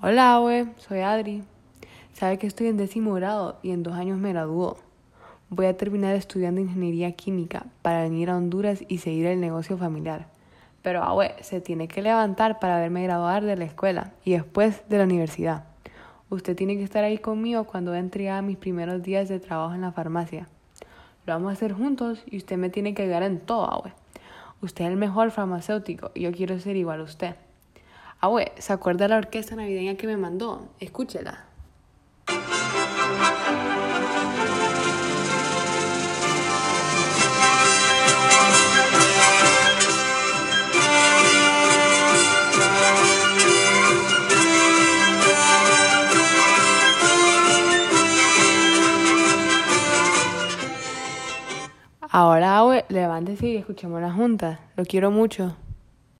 Hola, abue, soy Adri. Sabe que estoy en décimo grado y en dos años me graduó. Voy a terminar estudiando ingeniería química para venir a Honduras y seguir el negocio familiar. Pero, abue, se tiene que levantar para verme graduar de la escuela y después de la universidad. Usted tiene que estar ahí conmigo cuando entre a mis primeros días de trabajo en la farmacia. Lo vamos a hacer juntos y usted me tiene que ayudar en todo, abue. Usted es el mejor farmacéutico y yo quiero ser igual a usted. Abue, ¿se acuerda la orquesta navideña que me mandó? Escúchela. Ahora, abue, levántese y escuchemos la junta. Lo quiero mucho.